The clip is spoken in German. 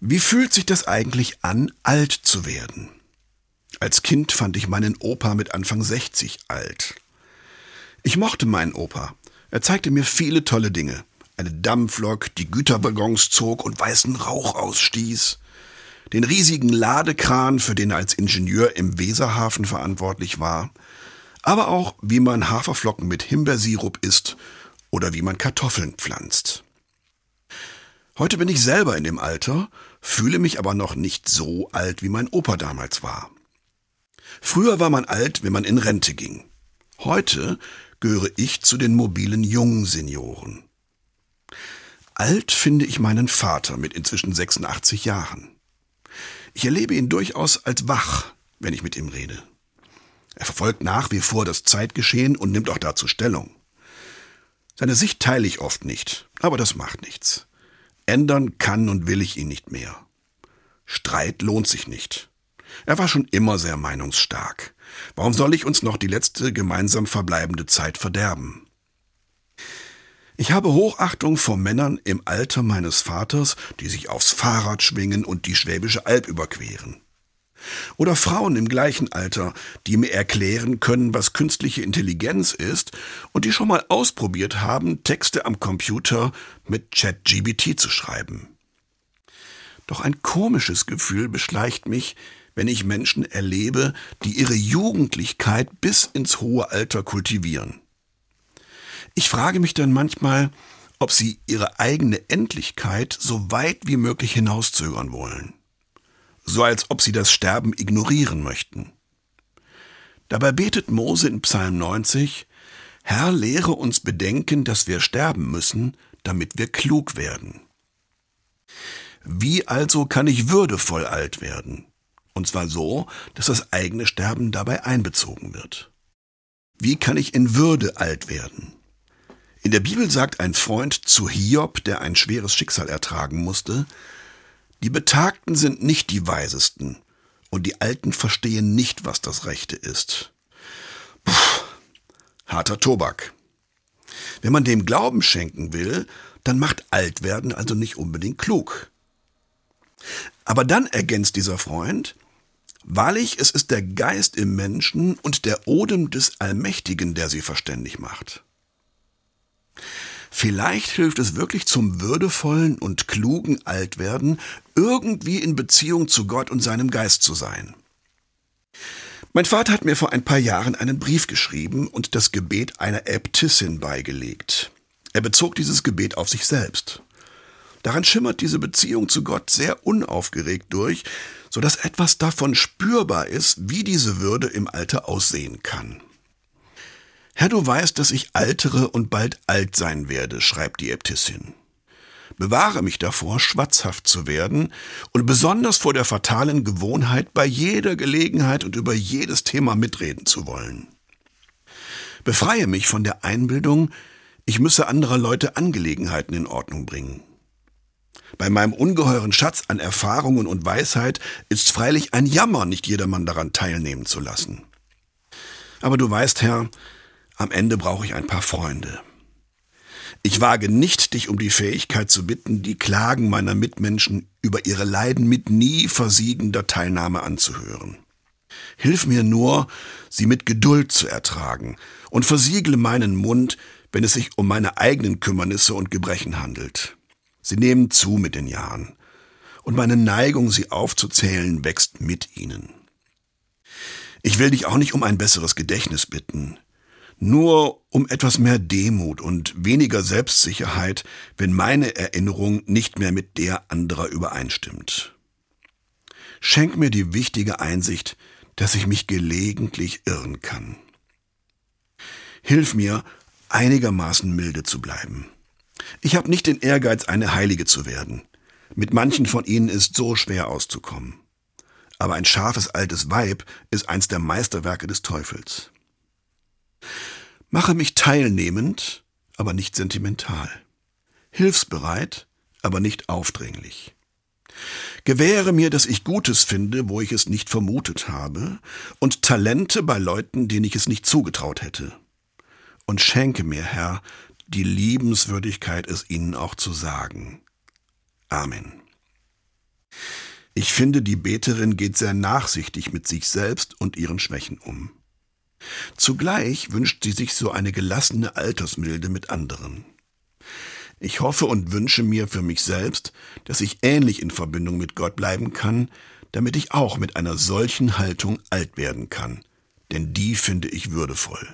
Wie fühlt sich das eigentlich an, alt zu werden? Als Kind fand ich meinen Opa mit Anfang 60 alt. Ich mochte meinen Opa. Er zeigte mir viele tolle Dinge. Eine Dampflok, die Güterwaggons zog und weißen Rauch ausstieß. Den riesigen Ladekran, für den er als Ingenieur im Weserhafen verantwortlich war. Aber auch, wie man Haferflocken mit Himbeersirup isst oder wie man Kartoffeln pflanzt. Heute bin ich selber in dem Alter, fühle mich aber noch nicht so alt, wie mein Opa damals war. Früher war man alt, wenn man in Rente ging. Heute gehöre ich zu den mobilen jungen Senioren. Alt finde ich meinen Vater mit inzwischen 86 Jahren. Ich erlebe ihn durchaus als wach, wenn ich mit ihm rede. Er verfolgt nach wie vor das Zeitgeschehen und nimmt auch dazu Stellung. Seine Sicht teile ich oft nicht, aber das macht nichts. Ändern kann und will ich ihn nicht mehr. Streit lohnt sich nicht. Er war schon immer sehr meinungsstark. Warum soll ich uns noch die letzte gemeinsam verbleibende Zeit verderben? Ich habe Hochachtung vor Männern im Alter meines Vaters, die sich aufs Fahrrad schwingen und die Schwäbische Alb überqueren. Oder Frauen im gleichen Alter, die mir erklären können, was künstliche Intelligenz ist und die schon mal ausprobiert haben, Texte am Computer mit ChatGBT zu schreiben. Doch ein komisches Gefühl beschleicht mich, wenn ich Menschen erlebe, die ihre Jugendlichkeit bis ins hohe Alter kultivieren. Ich frage mich dann manchmal, ob sie ihre eigene Endlichkeit so weit wie möglich hinauszögern wollen so als ob sie das Sterben ignorieren möchten. Dabei betet Mose in Psalm 90, Herr, lehre uns bedenken, dass wir sterben müssen, damit wir klug werden. Wie also kann ich würdevoll alt werden? Und zwar so, dass das eigene Sterben dabei einbezogen wird. Wie kann ich in Würde alt werden? In der Bibel sagt ein Freund zu Hiob, der ein schweres Schicksal ertragen musste, die Betagten sind nicht die Weisesten, und die Alten verstehen nicht, was das Rechte ist. Puh, harter Tobak. Wenn man dem Glauben schenken will, dann macht Altwerden also nicht unbedingt klug. Aber dann ergänzt dieser Freund, Wahrlich, es ist der Geist im Menschen und der Odem des Allmächtigen, der sie verständig macht. Vielleicht hilft es wirklich zum würdevollen und klugen Altwerden, irgendwie in Beziehung zu Gott und seinem Geist zu sein. Mein Vater hat mir vor ein paar Jahren einen Brief geschrieben und das Gebet einer Äbtissin beigelegt. Er bezog dieses Gebet auf sich selbst. Daran schimmert diese Beziehung zu Gott sehr unaufgeregt durch, so dass etwas davon spürbar ist, wie diese Würde im Alter aussehen kann. Herr, du weißt, dass ich altere und bald alt sein werde, schreibt die Äbtissin. Bewahre mich davor, schwatzhaft zu werden und besonders vor der fatalen Gewohnheit, bei jeder Gelegenheit und über jedes Thema mitreden zu wollen. Befreie mich von der Einbildung, ich müsse anderer Leute Angelegenheiten in Ordnung bringen. Bei meinem ungeheuren Schatz an Erfahrungen und Weisheit ist freilich ein Jammer, nicht jedermann daran teilnehmen zu lassen. Aber du weißt, Herr, am Ende brauche ich ein paar Freunde. Ich wage nicht, dich um die Fähigkeit zu bitten, die Klagen meiner Mitmenschen über ihre Leiden mit nie versiegender Teilnahme anzuhören. Hilf mir nur, sie mit Geduld zu ertragen und versiegle meinen Mund, wenn es sich um meine eigenen Kümmernisse und Gebrechen handelt. Sie nehmen zu mit den Jahren, und meine Neigung, sie aufzuzählen, wächst mit ihnen. Ich will dich auch nicht um ein besseres Gedächtnis bitten nur um etwas mehr Demut und weniger Selbstsicherheit, wenn meine Erinnerung nicht mehr mit der anderer übereinstimmt. Schenk mir die wichtige Einsicht, dass ich mich gelegentlich irren kann. Hilf mir, einigermaßen milde zu bleiben. Ich habe nicht den Ehrgeiz, eine Heilige zu werden. Mit manchen von ihnen ist so schwer auszukommen. Aber ein scharfes altes Weib ist eins der Meisterwerke des Teufels. Mache mich teilnehmend, aber nicht sentimental. Hilfsbereit, aber nicht aufdringlich. Gewähre mir, dass ich Gutes finde, wo ich es nicht vermutet habe, und Talente bei Leuten, denen ich es nicht zugetraut hätte. Und schenke mir, Herr, die Liebenswürdigkeit, es ihnen auch zu sagen. Amen. Ich finde, die Beterin geht sehr nachsichtig mit sich selbst und ihren Schwächen um. Zugleich wünscht sie sich so eine gelassene Altersmilde mit anderen. Ich hoffe und wünsche mir für mich selbst, dass ich ähnlich in Verbindung mit Gott bleiben kann, damit ich auch mit einer solchen Haltung alt werden kann, denn die finde ich würdevoll.